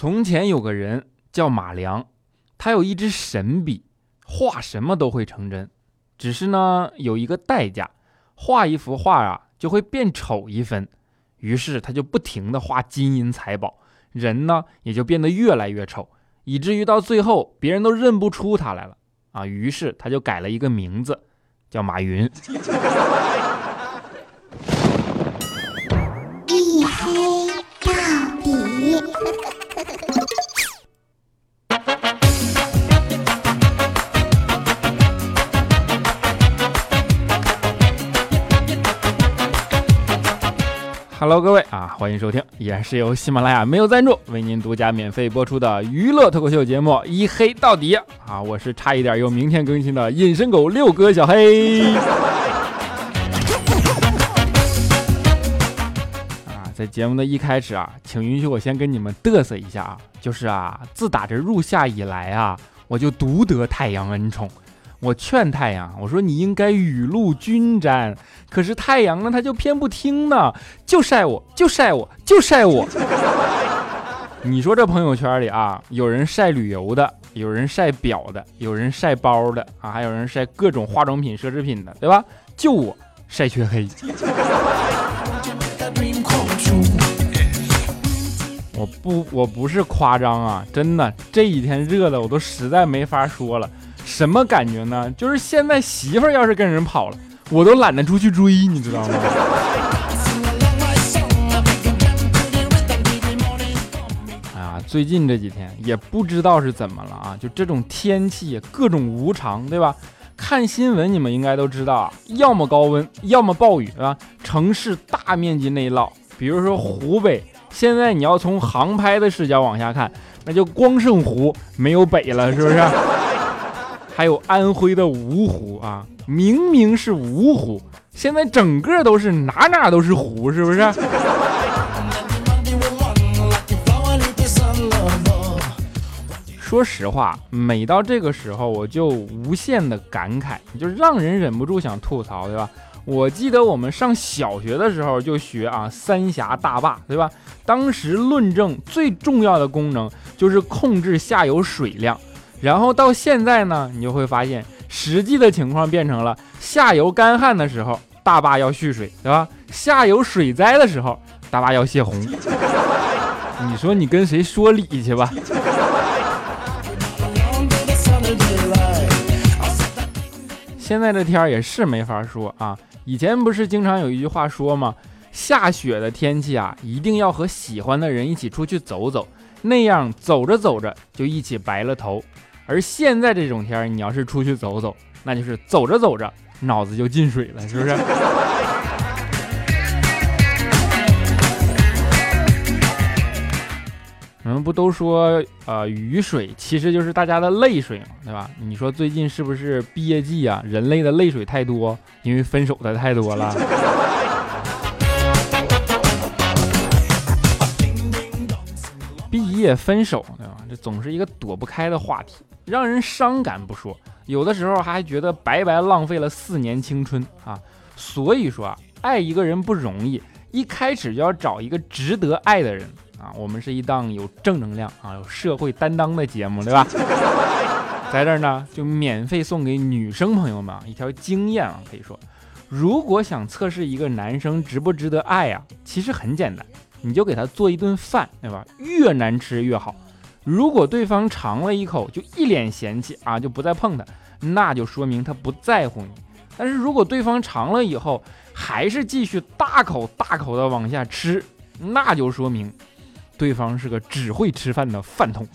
从前有个人叫马良，他有一支神笔，画什么都会成真。只是呢，有一个代价，画一幅画啊就会变丑一分。于是他就不停地画金银财宝，人呢也就变得越来越丑，以至于到最后别人都认不出他来了啊。于是他就改了一个名字，叫马云。Hello，各位啊，欢迎收听，依然是由喜马拉雅没有赞助为您独家免费播出的娱乐脱口秀节目《一黑到底》啊，我是差一点又明天更新的隐身狗六哥小黑。啊，在节目的一开始啊，请允许我先跟你们嘚瑟一下啊，就是啊，自打这入夏以来啊，我就独得太阳恩宠。我劝太阳，我说你应该雨露均沾，可是太阳呢，他就偏不听呢，就晒我，就晒我，就晒我。你说这朋友圈里啊，有人晒旅游的，有人晒表的，有人晒包的啊，还有人晒各种化妆品、奢侈品的，对吧？就我晒缺黑。我不，我不是夸张啊，真的，这几天热的我都实在没法说了。什么感觉呢？就是现在媳妇儿要是跟人跑了，我都懒得出去追，你知道吗？啊，最近这几天也不知道是怎么了啊，就这种天气各种无常，对吧？看新闻你们应该都知道啊，要么高温，要么暴雨，啊？城市大面积内涝，比如说湖北，现在你要从航拍的视角往下看，那就光剩湖没有北了，是不是？还有安徽的芜湖啊，明明是芜湖，现在整个都是哪哪都是湖，是不是？说实话，每到这个时候，我就无限的感慨，就让人忍不住想吐槽，对吧？我记得我们上小学的时候就学啊，三峡大坝，对吧？当时论证最重要的功能就是控制下游水量。然后到现在呢，你就会发现，实际的情况变成了下游干旱的时候，大坝要蓄水，对吧？下游水灾的时候，大坝要泄洪。你说你跟谁说理去吧？现在这天儿也是没法说啊。以前不是经常有一句话说吗？下雪的天气啊，一定要和喜欢的人一起出去走走，那样走着走着就一起白了头。而现在这种天你要是出去走走，那就是走着走着脑子就进水了，是不是？我们不都说，呃，雨水其实就是大家的泪水嘛，对吧？你说最近是不是毕业季啊？人类的泪水太多，因为分手的太多了。毕业分手，对吧？这总是一个躲不开的话题。让人伤感不说，有的时候还觉得白白浪费了四年青春啊！所以说啊，爱一个人不容易，一开始就要找一个值得爱的人啊！我们是一档有正能量啊、有社会担当的节目，对吧？在这儿呢，就免费送给女生朋友们一条经验啊，可以说，如果想测试一个男生值不值得爱呀，其实很简单，你就给他做一顿饭，对吧？越难吃越好。如果对方尝了一口就一脸嫌弃啊，就不再碰他，那就说明他不在乎你。但是如果对方尝了以后还是继续大口大口的往下吃，那就说明对方是个只会吃饭的饭桶。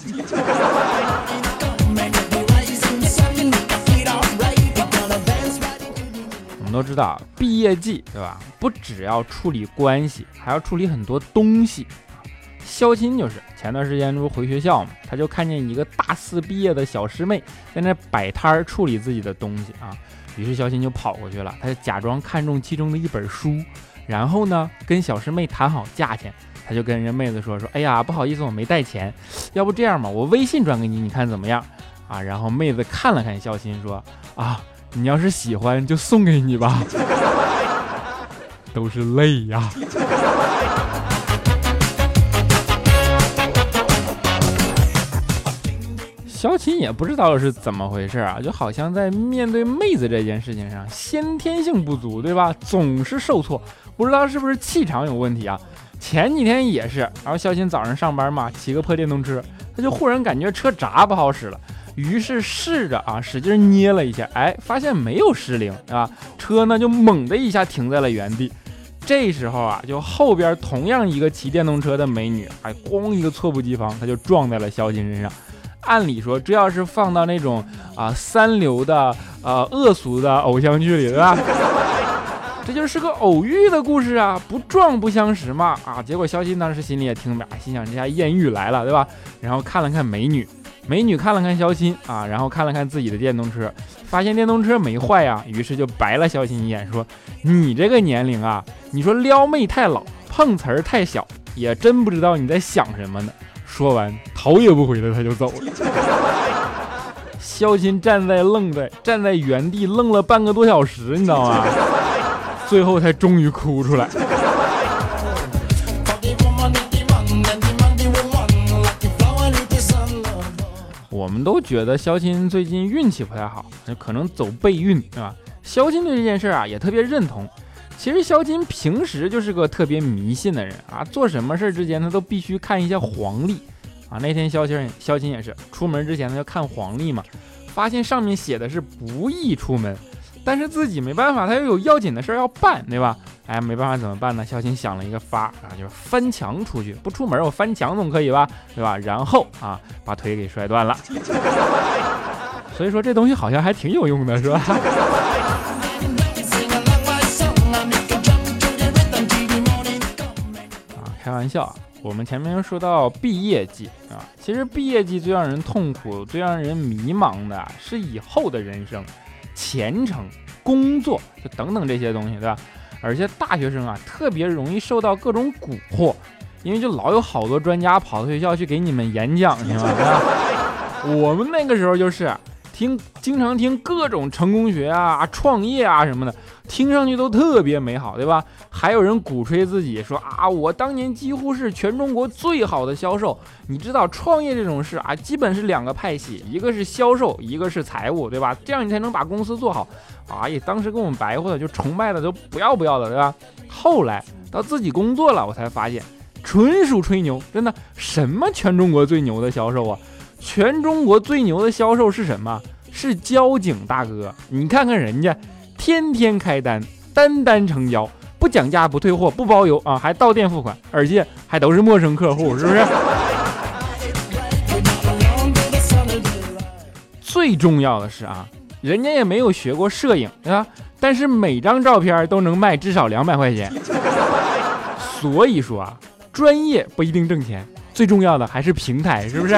我们都知道，毕业季对吧？不只要处理关系，还要处理很多东西。肖钦就是前段时间不回学校嘛，他就看见一个大四毕业的小师妹在那摆摊儿处理自己的东西啊，于是肖钦就跑过去了，他就假装看中其中的一本书，然后呢跟小师妹谈好价钱，他就跟人妹子说说，哎呀不好意思我没带钱，要不这样吧，我微信转给你，你看怎么样啊？然后妹子看了看肖钦说啊，你要是喜欢就送给你吧，都是泪呀。肖琴也不知道是怎么回事啊，就好像在面对妹子这件事情上，先天性不足，对吧？总是受挫，不知道是不是气场有问题啊？前几天也是，然后肖琴早上上班嘛，骑个破电动车，他就忽然感觉车闸不好使了，于是试着啊使劲捏了一下，哎，发现没有失灵啊，车呢就猛的一下停在了原地。这时候啊，就后边同样一个骑电动车的美女，哎咣一个猝不及防，她就撞在了肖琴身上。按理说，这要是放到那种啊三流的呃恶俗的偶像剧里，对吧？这就是个偶遇的故事啊，不撞不相识嘛啊！结果肖钦当时心里也挺美，心想这下艳遇来了，对吧？然后看了看美女，美女看了看肖钦啊，然后看了看自己的电动车，发现电动车没坏呀，于是就白了肖钦一眼，说：“你这个年龄啊，你说撩妹太老，碰瓷儿太小，也真不知道你在想什么呢。”说完，头也不回的他就走了。肖钦站在愣在站在原地愣了半个多小时，你知道吗？最后才终于哭出来。我们都觉得肖钦最近运气不太好，可能走背运，对吧？肖钦对这件事啊也特别认同。其实肖金平时就是个特别迷信的人啊，做什么事之前他都必须看一下黄历啊。那天肖钦肖金也是出门之前他要看黄历嘛，发现上面写的是不宜出门。但是自己没办法，他又有要紧的事要办，对吧？哎，没办法怎么办呢？肖钦想了一个法啊，就是翻墙出去，不出门我翻墙总可以吧？对吧？然后啊，把腿给摔断了。所以说这东西好像还挺有用的，是吧？开玩笑啊！我们前面说到毕业季啊，其实毕业季最让人痛苦、最让人迷茫的是以后的人生。前程、工作，就等等这些东西，对吧？而且大学生啊，特别容易受到各种蛊惑，因为就老有好多专家跑到学校去给你们演讲去嘛，对吧？我们那个时候就是。听，经常听各种成功学啊、创业啊什么的，听上去都特别美好，对吧？还有人鼓吹自己说啊，我当年几乎是全中国最好的销售。你知道创业这种事啊，基本是两个派系，一个是销售，一个是财务，对吧？这样你才能把公司做好。哎呀，当时跟我们白话的就崇拜的都不要不要的，对吧？后来到自己工作了，我才发现纯属吹牛，真的，什么全中国最牛的销售啊？全中国最牛的销售是什么？是交警大哥。你看看人家，天天开单，单单成交，不讲价，不退货，不包邮啊，还到店付款，而且还都是陌生客户，是不是？最重要的是啊，人家也没有学过摄影，对吧？但是每张照片都能卖至少两百块钱。所以说啊，专业不一定挣钱，最重要的还是平台，是不是？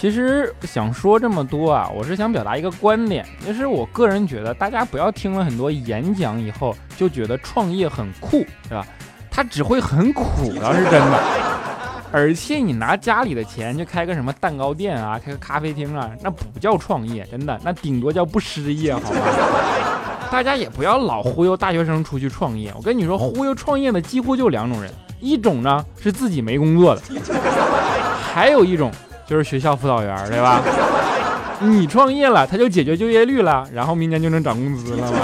其实想说这么多啊，我是想表达一个观点，就是我个人觉得，大家不要听了很多演讲以后就觉得创业很酷，对吧？它只会很苦，倒是真的。而且你拿家里的钱去开个什么蛋糕店啊，开个咖啡厅啊，那不叫创业，真的，那顶多叫不失业，好吗？大家也不要老忽悠大学生出去创业。我跟你说，忽悠创业的几乎就两种人，一种呢是自己没工作的，还有一种。就是学校辅导员，对吧？你创业了，他就解决就业率了，然后明年就能涨工资了吗？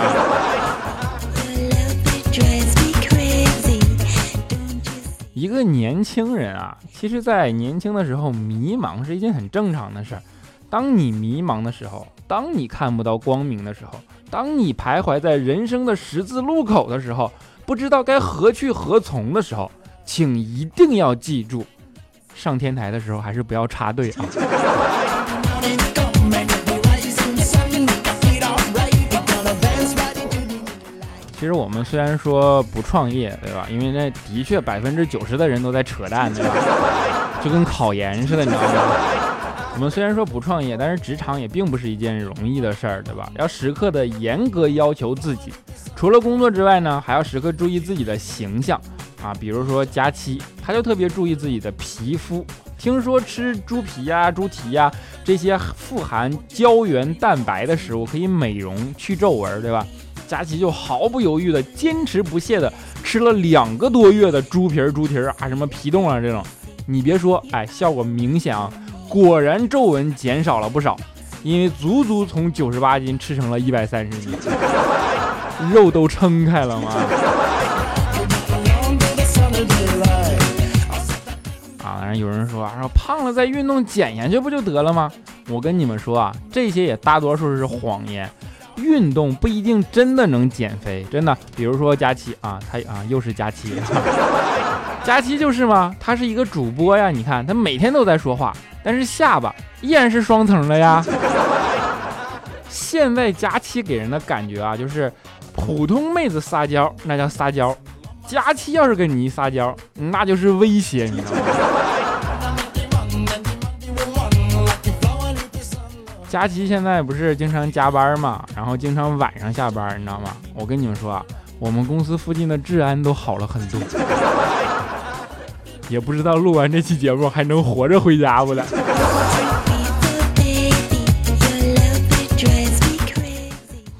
一个年轻人啊，其实，在年轻的时候迷茫是一件很正常的事儿。当你迷茫的时候，当你看不到光明的时候，当你徘徊在人生的十字路口的时候，不知道该何去何从的时候，请一定要记住。上天台的时候还是不要插队啊！其实我们虽然说不创业，对吧？因为那的确百分之九十的人都在扯淡，对吧？就跟考研似的，你知道吗？我们虽然说不创业，但是职场也并不是一件容易的事儿，对吧？要时刻的严格要求自己，除了工作之外呢，还要时刻注意自己的形象。啊，比如说佳期，他就特别注意自己的皮肤。听说吃猪皮呀、猪蹄呀这些富含胶原蛋白的食物可以美容去皱纹，对吧？佳琪就毫不犹豫的、坚持不懈的吃了两个多月的猪皮儿、猪蹄儿啊，什么皮冻啊这种。你别说，哎，效果明显啊，果然皱纹减少了不少，因为足足从九十八斤吃成了一百三十斤，肉都撑开了吗？然后有人说啊说胖了再运动减下去不就得了吗？我跟你们说啊，这些也大多数是谎言。运动不一定真的能减肥，真的。比如说佳期啊，他啊又是佳期，佳期就是吗？他是一个主播呀，你看他每天都在说话，但是下巴依然是双层的呀。现在佳期给人的感觉啊，就是普通妹子撒娇那叫撒娇，佳期要是跟你一撒娇，那就是威胁，你知道吗？佳琪现在不是经常加班嘛，然后经常晚上下班，你知道吗？我跟你们说啊，我们公司附近的治安都好了很多，也不知道录完这期节目还能活着回家不了。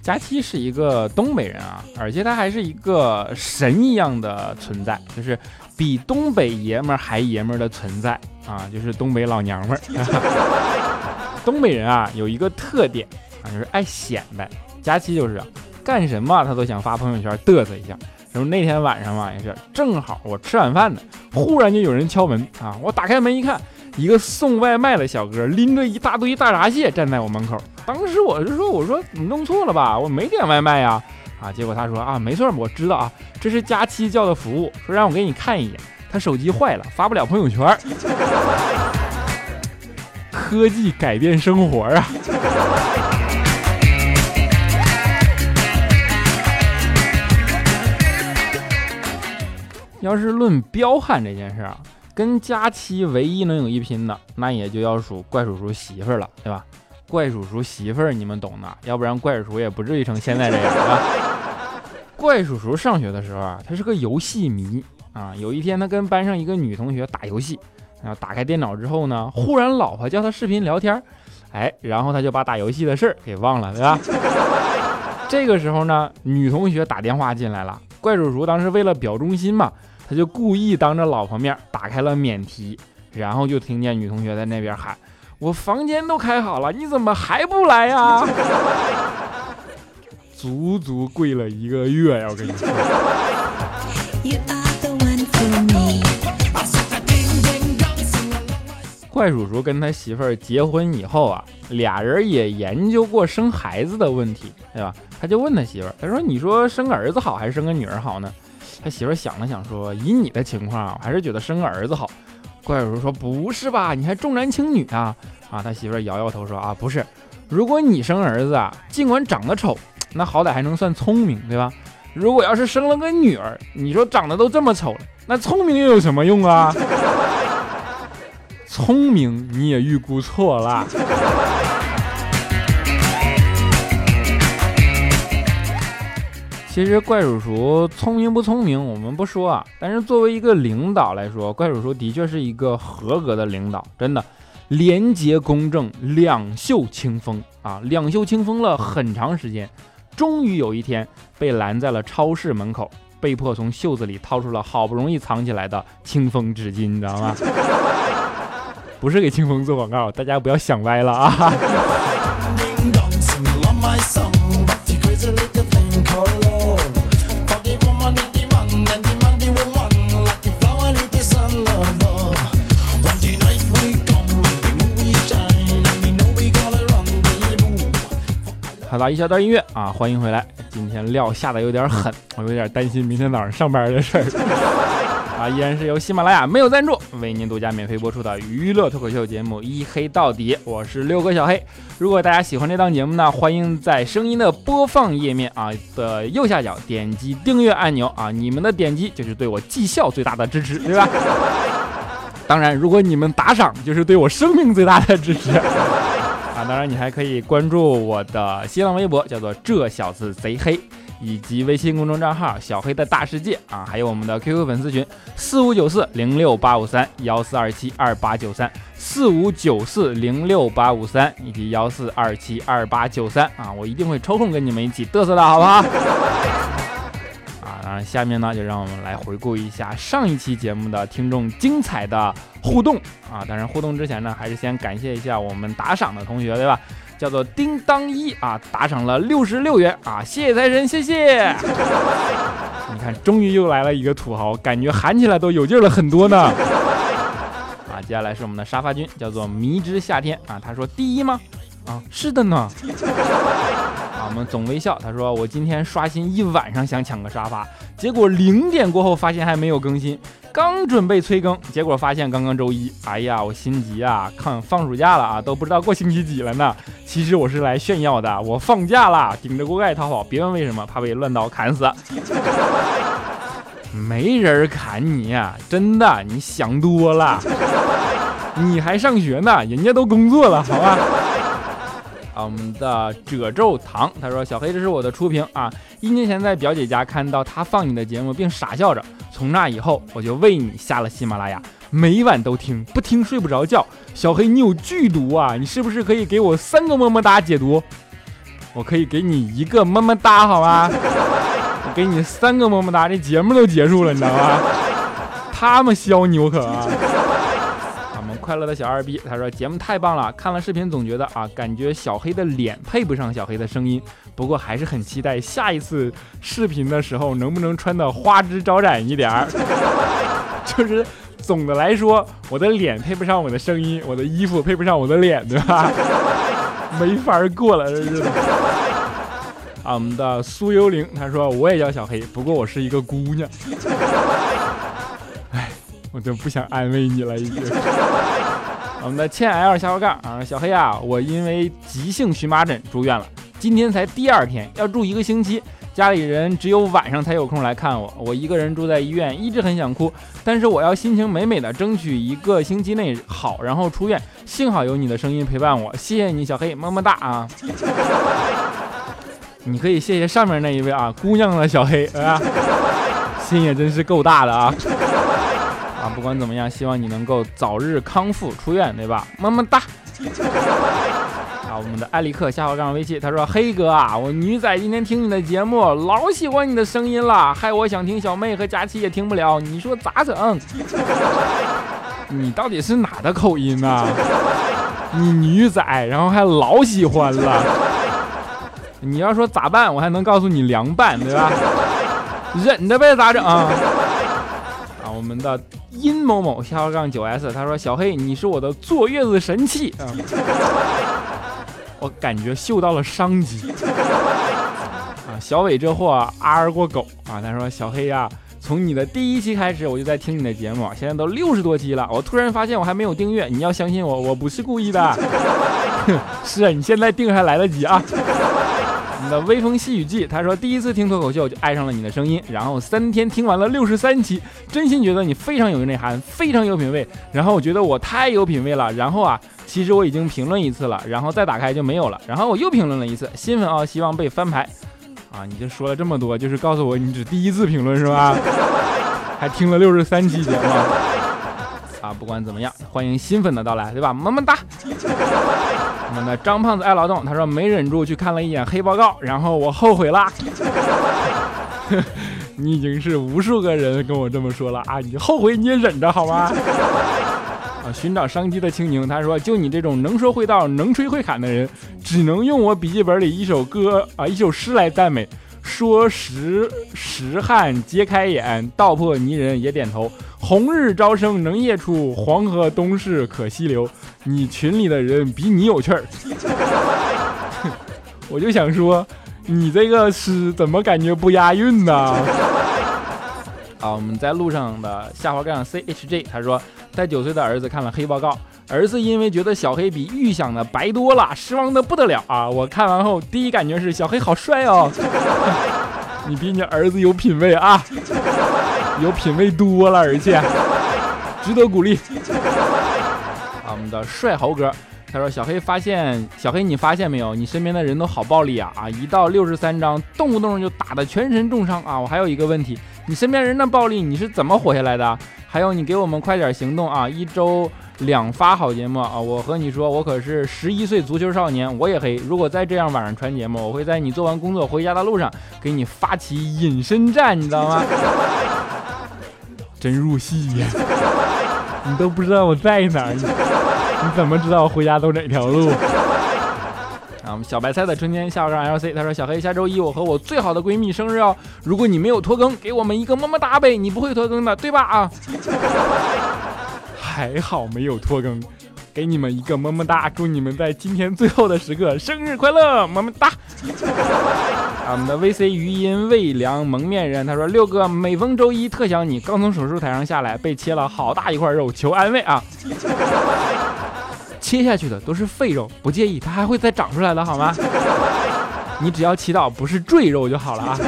佳期是一个东北人啊，而且他还是一个神一样的存在，就是比东北爷们儿还爷们儿的存在啊，就是东北老娘们儿。东北人啊，有一个特点啊，就是爱显摆。佳期就是干什么他都想发朋友圈嘚瑟一下。然后那天晚上嘛，也是正好我吃晚饭呢，忽然就有人敲门啊，我打开门一看，一个送外卖的小哥拎着一大堆大闸蟹站在我门口。当时我就说，我说你弄错了吧，我没点外卖呀。啊，结果他说啊，没错，我知道啊，这是佳期叫的服务，说让我给你看一眼，他手机坏了，发不了朋友圈。科技改变生活啊！要是论彪悍这件事啊，跟佳期唯一能有一拼的，那也就要数怪叔叔媳妇儿了，对吧？怪叔叔媳妇儿你们懂的，要不然怪叔叔也不至于成现在这样啊。怪叔叔上学的时候啊，他是个游戏迷啊。有一天，他跟班上一个女同学打游戏。然后打开电脑之后呢，忽然老婆叫他视频聊天，哎，然后他就把打游戏的事儿给忘了，对吧？这个时候呢，女同学打电话进来了，怪叔叔当时为了表忠心嘛，他就故意当着老婆面打开了免提，然后就听见女同学在那边喊：“我房间都开好了，你怎么还不来呀？” 足足跪了一个月呀，我跟你说。怪叔叔跟他媳妇儿结婚以后啊，俩人也研究过生孩子的问题，对吧？他就问他媳妇儿，他说：“你说生个儿子好还是生个女儿好呢？”他媳妇儿想了想说：“以你的情况，我还是觉得生个儿子好。”怪叔叔说：“不是吧？你还重男轻女啊？”啊，他媳妇儿摇摇头说：“啊，不是，如果你生儿子啊，尽管长得丑，那好歹还能算聪明，对吧？如果要是生了个女儿，你说长得都这么丑了，那聪明又有什么用啊？”聪明你也预估错了。其实怪叔叔聪明不聪明我们不说啊，但是作为一个领导来说，怪叔叔的确是一个合格的领导，真的廉洁公正，两袖清风啊，两袖清风了很长时间，终于有一天被拦在了超市门口，被迫从袖子里掏出了好不容易藏起来的清风纸巾，你知道吗？不是给清风做广告，大家不要想歪了啊！好了，一小段音乐啊，欢迎回来。今天料下的有点狠，我有点担心明天早上上班的事儿。啊，依然是由喜马拉雅没有赞助为您独家免费播出的娱乐脱口秀节目《一黑到底》，我是六哥小黑。如果大家喜欢这档节目呢，欢迎在声音的播放页面啊的右下角点击订阅按钮啊，你们的点击就是对我绩效最大的支持，对吧？当然，如果你们打赏，就是对我生命最大的支持啊。当然，你还可以关注我的新浪微博，叫做这小子贼黑。以及微信公众账号小黑的大世界啊，还有我们的 QQ 粉丝群四五九四零六八五三幺四二七二八九三四五九四零六八五三以及幺四二七二八九三啊，我一定会抽空跟你们一起嘚瑟的好不好？啊，当然下面呢就让我们来回顾一下上一期节目的听众精彩的互动啊，当然互动之前呢，还是先感谢一下我们打赏的同学，对吧？叫做叮当一啊，打赏了六十六元啊，谢谢财神，谢谢。你看，终于又来了一个土豪，感觉喊起来都有劲了很多呢。啊，接下来是我们的沙发君，叫做迷之夏天啊，他说第一吗？啊，是的呢。我们总微笑，他说我今天刷新一晚上想抢个沙发，结果零点过后发现还没有更新。刚准备催更，结果发现刚刚周一，哎呀，我心急啊！看放暑假了啊，都不知道过星期几了呢。其实我是来炫耀的，我放假了，顶着锅盖逃跑。别问为什么，怕被乱刀砍死。没人砍你呀，真的，你想多了。你还上学呢，人家都工作了，好吧？啊，我们的褶皱糖，他说小黑，这是我的初评啊。一年前在表姐家看到他放你的节目，并傻笑着。从那以后，我就为你下了喜马拉雅，每晚都听，不听睡不着觉。小黑，你有剧毒啊！你是不是可以给我三个么么哒解毒？我可以给你一个么么哒，好吗？我给你三个么么哒，这节目都结束了，你知道吗？他们削你，我可啊！快乐的小二逼，他说节目太棒了，看了视频总觉得啊，感觉小黑的脸配不上小黑的声音。不过还是很期待下一次视频的时候能不能穿的花枝招展一点儿。就是总的来说，我的脸配不上我的声音，我的衣服配不上我的脸，对吧？没法过了，这日子。啊，我们的苏幽灵他说我也叫小黑，不过我是一个姑娘。我就不想安慰你了，已经。我们的欠 L 下滑杠啊，小黑啊，我因为急性荨麻疹住院了。今天才第二天，要住一个星期，家里人只有晚上才有空来看我。我一个人住在医院，一直很想哭，但是我要心情美美的，争取一个星期内好，然后出院。幸好有你的声音陪伴我，谢谢你，小黑，么么哒啊！你可以谢谢上面那一位啊，姑娘的小黑啊，心也真是够大的啊！不管怎么样，希望你能够早日康复出院，对吧？么么哒。我们的艾利克下滑杠微信，他说：“黑哥啊，我女仔今天听你的节目，老喜欢你的声音了，害我想听小妹和佳琪也听不了，你说咋整？你到底是哪的口音啊？你女仔，然后还老喜欢了。你要说咋办，我还能告诉你凉拌，对吧？忍着呗，咋整？我们的殷某某下划杠九 S，他说：小黑，你是我的坐月子神器啊。”我感觉嗅到了商机啊！小伟这货 R 过狗啊！他说：“小黑呀，从你的第一期开始我就在听你的节目，现在都六十多期了，我突然发现我还没有订阅，你要相信我，我不是故意的。是啊，你现在订还来得及啊！的微风细雨季，他说第一次听脱口秀就爱上了你的声音，然后三天听完了六十三期，真心觉得你非常有内涵，非常有品味。然后我觉得我太有品味了，然后啊。”其实我已经评论一次了，然后再打开就没有了。然后我又评论了一次，新粉啊，希望被翻牌。啊，你就说了这么多，就是告诉我你只第一次评论是吧？还听了六十三期节目。啊，不管怎么样，欢迎新粉的到来，对吧？么么哒。我们的张胖子爱劳动，他说没忍住去看了一眼黑报告，然后我后悔了。你已经是无数个人跟我这么说了啊，你后悔你也忍着好吗？啊寻找商机的青柠，他说：“就你这种能说会道、能吹会侃的人，只能用我笔记本里一首歌啊，一首诗来赞美。说时时汉揭开眼，道破泥人也点头。红日朝升能夜出，黄河东逝可西流。你群里的人比你有趣儿。我就想说，你这个诗怎么感觉不押韵呢？啊，我们在路上的下滑杠 C H J，他说。”带九岁的儿子看了黑报告，儿子因为觉得小黑比预想的白多了，失望的不得了啊！我看完后第一感觉是小黑好帅哦，你比你儿子有品位啊，有品位多了，而且值得鼓励。啊，我们的帅猴哥，他说：“小黑发现，小黑你发现没有？你身边的人都好暴力啊啊！一到六十三章，动不动就打得全身重伤啊！我还有一个问题，你身边人的暴力你是怎么活下来的？还有你给我们快点行动啊！一周两发好节目啊！我和你说，我可是十一岁足球少年，我也黑。如果再这样晚上传节目，我会在你做完工作回家的路上给你发起隐身战，你知道吗？真入戏呀！你都不知道我在哪儿。”你怎么知道我回家走哪条路？啊，我们小白菜的春天下午上 L C，他说小黑下周一我和我最好的闺蜜生日哦，如果你没有拖更，给我们一个么么哒呗，你不会拖更的对吧？啊，还好没有拖更。给你们一个么么哒，祝你们在今天最后的时刻生日快乐，么么哒。啊，我们的 VC 余音未凉蒙面人，他说六哥每逢周一特想你，刚从手术台上下来，被切了好大一块肉，求安慰啊。切下去的都是废肉，不介意，它还会再长出来的，好吗？你只要祈祷不是赘肉就好了啊。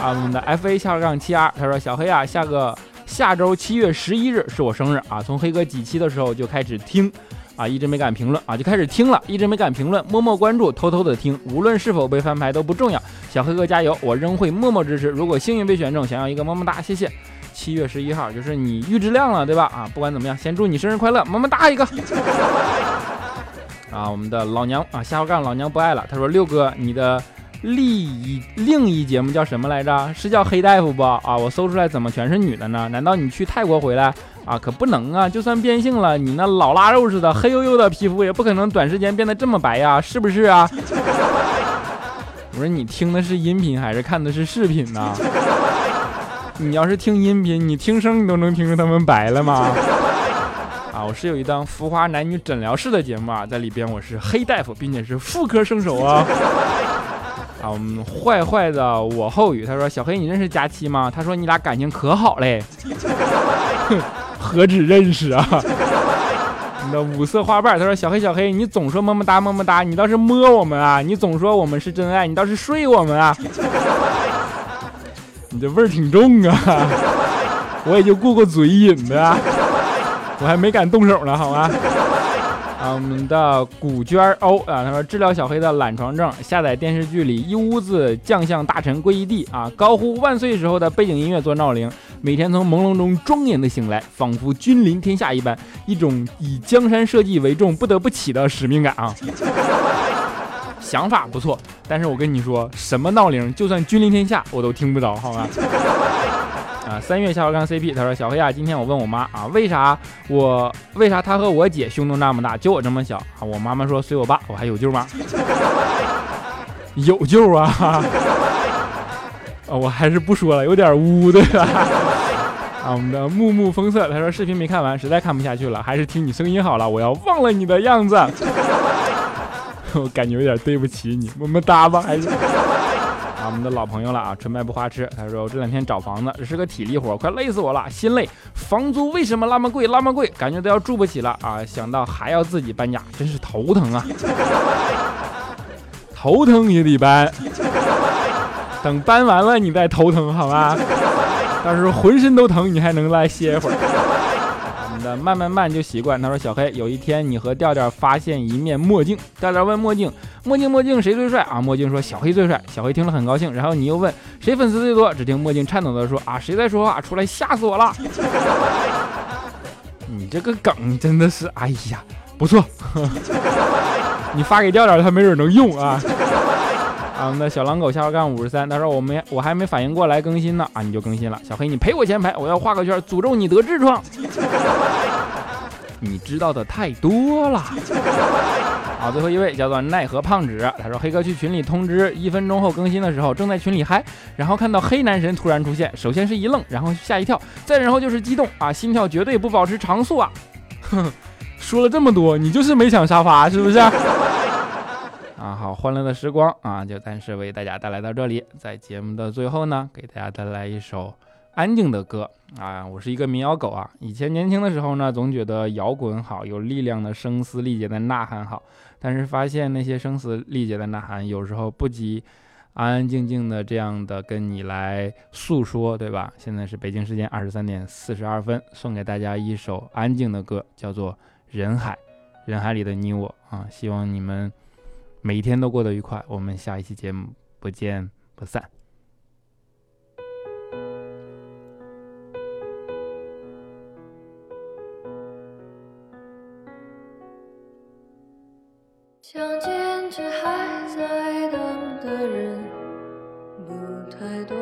啊，我们的 FA 下杠七 R，他说小黑啊，下个。下周七月十一日是我生日啊！从黑哥几期的时候就开始听，啊，一直没敢评论啊，就开始听了，一直没敢评论，默默关注，偷偷的听，无论是否被翻牌都不重要。小黑哥加油，我仍会默默支持。如果幸运被选中，想要一个么么哒，谢谢。七月十一号就是你预知量了，对吧？啊，不管怎么样，先祝你生日快乐，么么哒一个。啊，我们的老娘啊，下回干老娘不爱了。他说六哥，你的。另一另一节目叫什么来着？是叫黑大夫不？啊，我搜出来怎么全是女的呢？难道你去泰国回来啊？可不能啊！就算变性了，你那老腊肉似的黑黝黝的皮肤也不可能短时间变得这么白呀，是不是啊？我说你听的是音频还是看的是视频呢？你要是听音频，你听声你都能听出他们白了吗？啊，我是有一档浮华男女诊疗室的节目啊，在里边我是黑大夫，并且是妇科圣手啊。啊，我们坏坏的我后语，他说小黑你认识佳期吗？他说你俩感情可好嘞，何止认识啊！你的五色花瓣，他说小黑小黑你总说么么哒么么哒，你倒是摸我们啊！你总说我们是真爱，你倒是睡我们啊！你这味儿挺重啊！我也就过过嘴瘾的，我还没敢动手呢，好吗？啊，我们的古娟欧啊，他说治疗小黑的懒床症，下载电视剧里一屋子将相大臣跪一地啊，高呼万岁时候的背景音乐做闹铃，每天从朦胧中庄严的醒来，仿佛君临天下一般，一种以江山社稷为重不得不起的使命感啊。想法不错，但是我跟你说，什么闹铃，就算君临天下，我都听不着，好吗？啊，三月下午刚 CP，他说小黑啊，今天我问我妈啊，为啥我为啥他和我姐胸都那么大，就我这么小啊？我妈妈说随我爸，我还有救吗？有救啊！啊，我还是不说了，有点污对吧？啊，我们的木木风色，他说视频没看完，实在看不下去了，还是听你声音好了，我要忘了你的样子。我感觉有点对不起你，么么哒吧，还是。我们的老朋友了啊，纯白不花痴。他说我这两天找房子，这是个体力活，快累死我了，心累。房租为什么那么贵，那么贵，感觉都要住不起了啊！想到还要自己搬家，真是头疼啊！头疼也得搬，等搬完了你再头疼好吧？到时候浑身都疼，你还能来歇一会儿。慢慢慢就习惯。他说：“小黑，有一天你和调调发现一面墨镜，调调问墨镜：墨镜墨镜谁最帅啊？墨镜说：小黑最帅。小黑听了很高兴。然后你又问谁粉丝最多？只听墨镜颤抖的说：啊，谁在说话？出来吓死我了！你这个梗真的是，哎呀，不错。你发给调调，他没准能用啊。”我们的小狼狗下划杠五十三，他说我没我还没反应过来更新呢啊，你就更新了。小黑，你赔我前排，我要画个圈，诅咒你得痔疮。你知道的太多了。好，最后一位叫做奈何胖纸，他说黑哥去群里通知一分钟后更新的时候，正在群里嗨，然后看到黑男神突然出现，首先是一愣，然后吓一跳，再然后就是激动啊，心跳绝对不保持常速啊。哼，说了这么多，你就是没抢沙发是不是？啊好，欢乐的时光啊，就暂时为大家带来到这里。在节目的最后呢，给大家带来一首安静的歌啊。我是一个民谣狗啊，以前年轻的时候呢，总觉得摇滚好，有力量的声嘶力竭的呐喊好，但是发现那些声嘶力竭的呐喊有时候不及安安静静的这样的跟你来诉说，对吧？现在是北京时间二十三点四十二分，送给大家一首安静的歌，叫做《人海》。人海里的你我啊，希望你们每一天都过得愉快。我们下一期节目不见不散。相见却还在等的人不太多，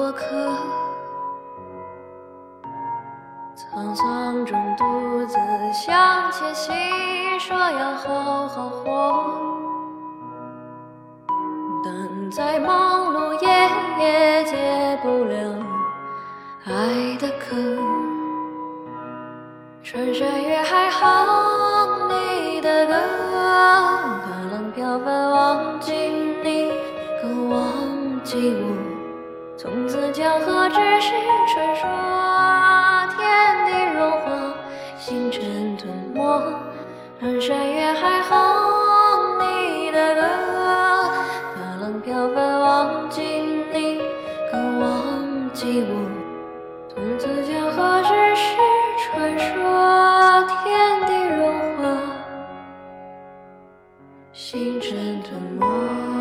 过客，沧桑中独自向前行，说要好好活。但再忙碌也也解不了爱的渴，穿山越海哼你的歌，大浪飘翻忘记你，更忘记我。江河只是传说，天地融化，星辰吞没，穿山越海哼你的歌。飘翻忘记你，更忘记我。从此江河只是传说，天地融化，星辰吞没。